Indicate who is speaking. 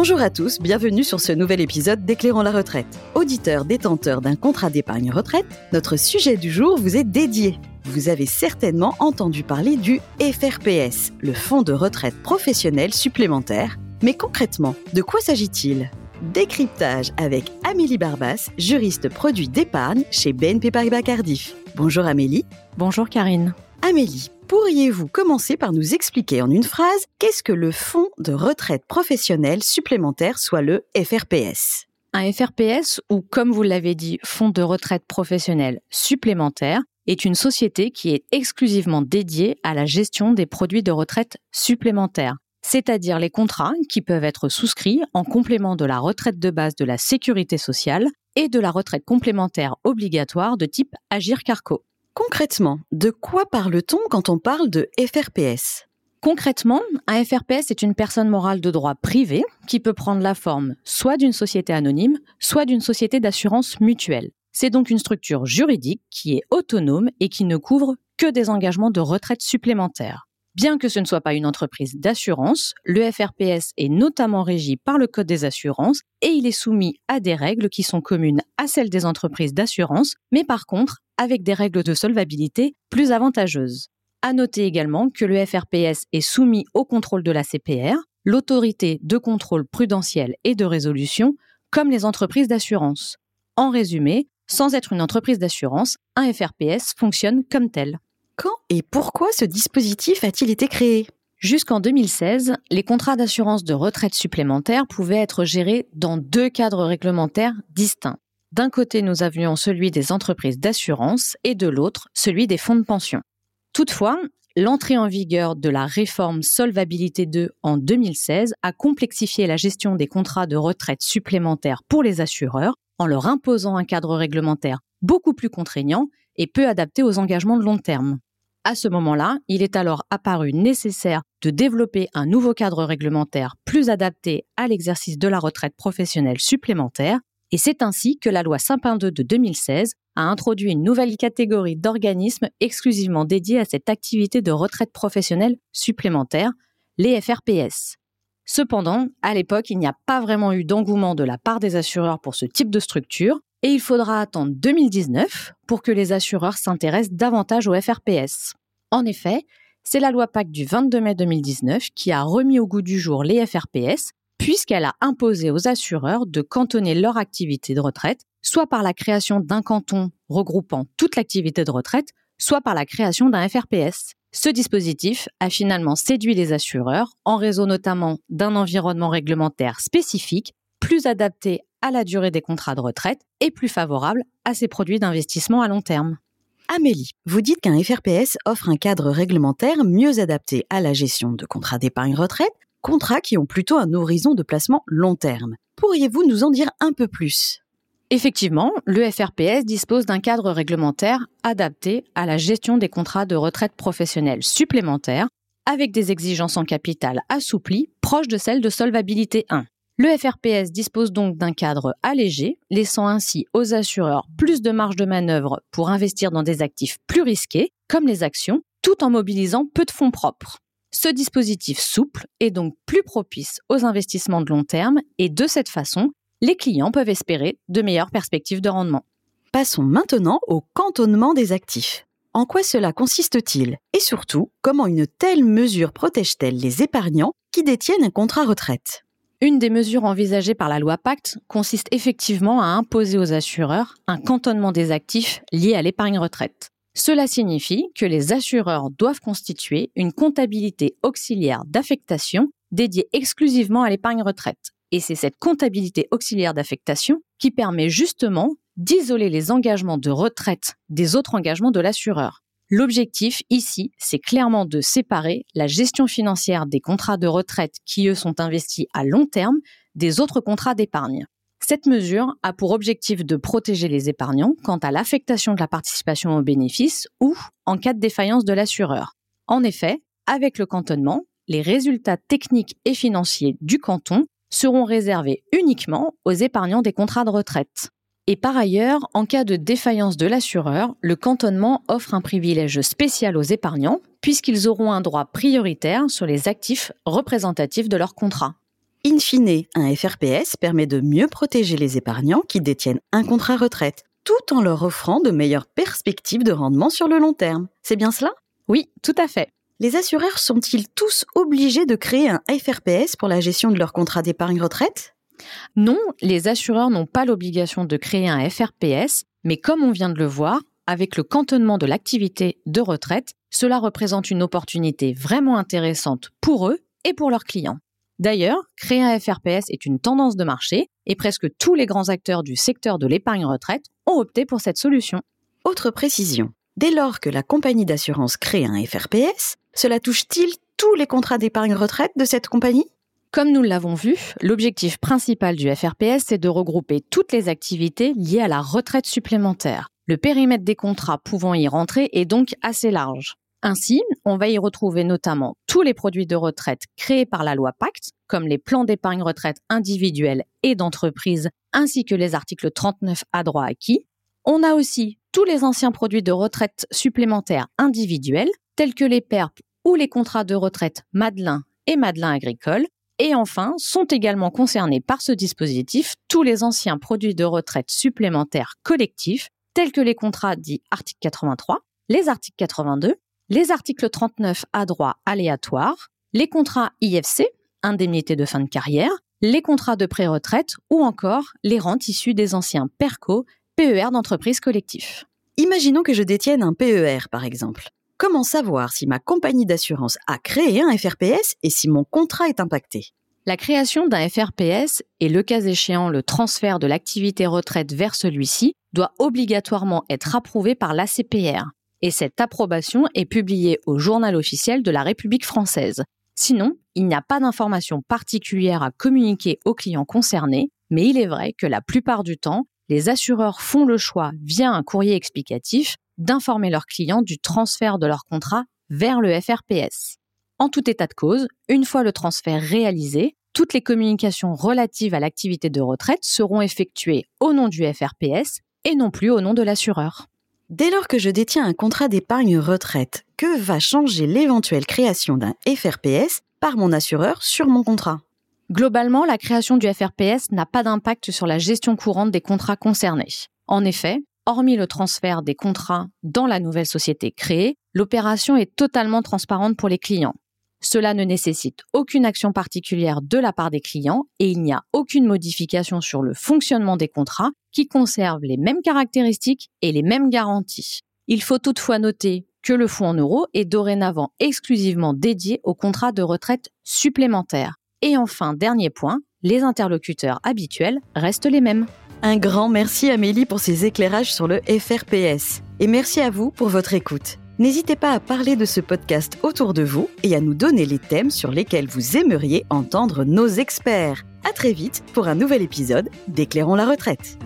Speaker 1: Bonjour à tous, bienvenue sur ce nouvel épisode d'Éclairons la retraite. Auditeur détenteur d'un contrat d'épargne retraite, notre sujet du jour vous est dédié. Vous avez certainement entendu parler du FRPS, le Fonds de retraite professionnel supplémentaire. Mais concrètement, de quoi s'agit-il? Décryptage avec Amélie Barbas, juriste produit d'épargne chez BNP Paribas Cardiff. Bonjour Amélie.
Speaker 2: Bonjour Karine.
Speaker 1: Amélie, pourriez-vous commencer par nous expliquer en une phrase qu'est-ce que le Fonds de retraite professionnelle supplémentaire, soit le FRPS
Speaker 2: Un FRPS, ou comme vous l'avez dit, Fonds de retraite professionnelle supplémentaire, est une société qui est exclusivement dédiée à la gestion des produits de retraite supplémentaires, c'est-à-dire les contrats qui peuvent être souscrits en complément de la retraite de base de la sécurité sociale et de la retraite complémentaire obligatoire de type Agir Carco.
Speaker 1: Concrètement, de quoi parle-t-on quand on parle de FRPS
Speaker 2: Concrètement, un FRPS est une personne morale de droit privé qui peut prendre la forme soit d'une société anonyme, soit d'une société d'assurance mutuelle. C'est donc une structure juridique qui est autonome et qui ne couvre que des engagements de retraite supplémentaires. Bien que ce ne soit pas une entreprise d'assurance, le FRPS est notamment régi par le Code des assurances et il est soumis à des règles qui sont communes à celles des entreprises d'assurance, mais par contre avec des règles de solvabilité plus avantageuses. À noter également que le FRPS est soumis au contrôle de la CPR, l'autorité de contrôle prudentiel et de résolution, comme les entreprises d'assurance. En résumé, sans être une entreprise d'assurance, un FRPS fonctionne comme tel.
Speaker 1: Quand et pourquoi ce dispositif a-t-il été créé?
Speaker 2: Jusqu'en 2016, les contrats d'assurance de retraite supplémentaire pouvaient être gérés dans deux cadres réglementaires distincts. D'un côté, nous avions celui des entreprises d'assurance et de l'autre, celui des fonds de pension. Toutefois, l'entrée en vigueur de la réforme Solvabilité 2 en 2016 a complexifié la gestion des contrats de retraite supplémentaires pour les assureurs en leur imposant un cadre réglementaire beaucoup plus contraignant et peu adapté aux engagements de long terme. À ce moment-là, il est alors apparu nécessaire de développer un nouveau cadre réglementaire plus adapté à l'exercice de la retraite professionnelle supplémentaire, et c'est ainsi que la loi Sapin 2 de 2016 a introduit une nouvelle catégorie d'organismes exclusivement dédiés à cette activité de retraite professionnelle supplémentaire, les FRPS. Cependant, à l'époque, il n'y a pas vraiment eu d'engouement de la part des assureurs pour ce type de structure, et il faudra attendre 2019 pour que les assureurs s'intéressent davantage au FRPS. En effet, c'est la loi PAC du 22 mai 2019 qui a remis au goût du jour les FRPS, puisqu'elle a imposé aux assureurs de cantonner leur activité de retraite, soit par la création d'un canton regroupant toute l'activité de retraite, soit par la création d'un FRPS. Ce dispositif a finalement séduit les assureurs en raison notamment d'un environnement réglementaire spécifique, plus adapté à la durée des contrats de retraite et plus favorable à ces produits d'investissement à long terme.
Speaker 1: Amélie, vous dites qu'un FRPS offre un cadre réglementaire mieux adapté à la gestion de contrats d'épargne retraite, contrats qui ont plutôt un horizon de placement long terme. Pourriez-vous nous en dire un peu plus?
Speaker 2: Effectivement, le FRPS dispose d'un cadre réglementaire adapté à la gestion des contrats de retraite professionnelle supplémentaires avec des exigences en capital assouplies proches de celles de solvabilité 1. Le FRPS dispose donc d'un cadre allégé, laissant ainsi aux assureurs plus de marge de manœuvre pour investir dans des actifs plus risqués, comme les actions, tout en mobilisant peu de fonds propres. Ce dispositif souple est donc plus propice aux investissements de long terme et de cette façon, les clients peuvent espérer de meilleures perspectives de rendement.
Speaker 1: Passons maintenant au cantonnement des actifs. En quoi cela consiste-t-il? Et surtout, comment une telle mesure protège-t-elle les épargnants qui détiennent un contrat retraite?
Speaker 2: Une des mesures envisagées par la loi Pacte consiste effectivement à imposer aux assureurs un cantonnement des actifs liés à l'épargne retraite. Cela signifie que les assureurs doivent constituer une comptabilité auxiliaire d'affectation dédiée exclusivement à l'épargne retraite. Et c'est cette comptabilité auxiliaire d'affectation qui permet justement d'isoler les engagements de retraite des autres engagements de l'assureur. L'objectif ici, c'est clairement de séparer la gestion financière des contrats de retraite qui, eux, sont investis à long terme des autres contrats d'épargne. Cette mesure a pour objectif de protéger les épargnants quant à l'affectation de la participation aux bénéfices ou en cas de défaillance de l'assureur. En effet, avec le cantonnement, les résultats techniques et financiers du canton seront réservés uniquement aux épargnants des contrats de retraite. Et par ailleurs, en cas de défaillance de l'assureur, le cantonnement offre un privilège spécial aux épargnants, puisqu'ils auront un droit prioritaire sur les actifs représentatifs de leur contrat.
Speaker 1: In fine, un FRPS permet de mieux protéger les épargnants qui détiennent un contrat retraite, tout en leur offrant de meilleures perspectives de rendement sur le long terme. C'est bien cela?
Speaker 2: Oui, tout à fait.
Speaker 1: Les assureurs sont-ils tous obligés de créer un FRPS pour la gestion de leur contrat d'épargne retraite?
Speaker 2: Non, les assureurs n'ont pas l'obligation de créer un FRPS, mais comme on vient de le voir, avec le cantonnement de l'activité de retraite, cela représente une opportunité vraiment intéressante pour eux et pour leurs clients. D'ailleurs, créer un FRPS est une tendance de marché et presque tous les grands acteurs du secteur de l'épargne retraite ont opté pour cette solution.
Speaker 1: Autre précision, dès lors que la compagnie d'assurance crée un FRPS, cela touche-t-il tous les contrats d'épargne retraite de cette compagnie?
Speaker 2: Comme nous l'avons vu, l'objectif principal du FRPS, c'est de regrouper toutes les activités liées à la retraite supplémentaire. Le périmètre des contrats pouvant y rentrer est donc assez large. Ainsi, on va y retrouver notamment tous les produits de retraite créés par la loi Pacte, comme les plans d'épargne retraite individuels et d'entreprise, ainsi que les articles 39 à droit acquis. On a aussi tous les anciens produits de retraite supplémentaires individuels, tels que les PERP ou les contrats de retraite Madelin et Madelin agricole. Et enfin, sont également concernés par ce dispositif tous les anciens produits de retraite supplémentaires collectifs, tels que les contrats dits article 83, les articles 82 les articles 39 à droit aléatoire, les contrats IFC, indemnité de fin de carrière, les contrats de pré-retraite ou encore les rentes issues des anciens PERCO, PER d'entreprise collectif.
Speaker 1: Imaginons que je détienne un PER par exemple. Comment savoir si ma compagnie d'assurance a créé un FRPS et si mon contrat est impacté?
Speaker 2: La création d'un FRPS et le cas échéant le transfert de l'activité retraite vers celui-ci doit obligatoirement être approuvé par l'ACPR, et cette approbation est publiée au journal officiel de la République française. Sinon, il n'y a pas d'informations particulières à communiquer aux clients concernés, mais il est vrai que la plupart du temps, les assureurs font le choix, via un courrier explicatif, d'informer leurs clients du transfert de leur contrat vers le FRPS. En tout état de cause, une fois le transfert réalisé, toutes les communications relatives à l'activité de retraite seront effectuées au nom du FRPS et non plus au nom de l'assureur.
Speaker 1: Dès lors que je détiens un contrat d'épargne retraite, que va changer l'éventuelle création d'un FRPS par mon assureur sur mon contrat?
Speaker 2: Globalement, la création du FRPS n'a pas d'impact sur la gestion courante des contrats concernés. En effet, hormis le transfert des contrats dans la nouvelle société créée, l'opération est totalement transparente pour les clients. Cela ne nécessite aucune action particulière de la part des clients et il n'y a aucune modification sur le fonctionnement des contrats qui conservent les mêmes caractéristiques et les mêmes garanties. Il faut toutefois noter que le fonds en euros est dorénavant exclusivement dédié aux contrats de retraite supplémentaires. Et enfin, dernier point, les interlocuteurs habituels restent les mêmes.
Speaker 1: Un grand merci Amélie pour ces éclairages sur le FRPS. Et merci à vous pour votre écoute. N'hésitez pas à parler de ce podcast autour de vous et à nous donner les thèmes sur lesquels vous aimeriez entendre nos experts. À très vite pour un nouvel épisode d'Éclairons la retraite.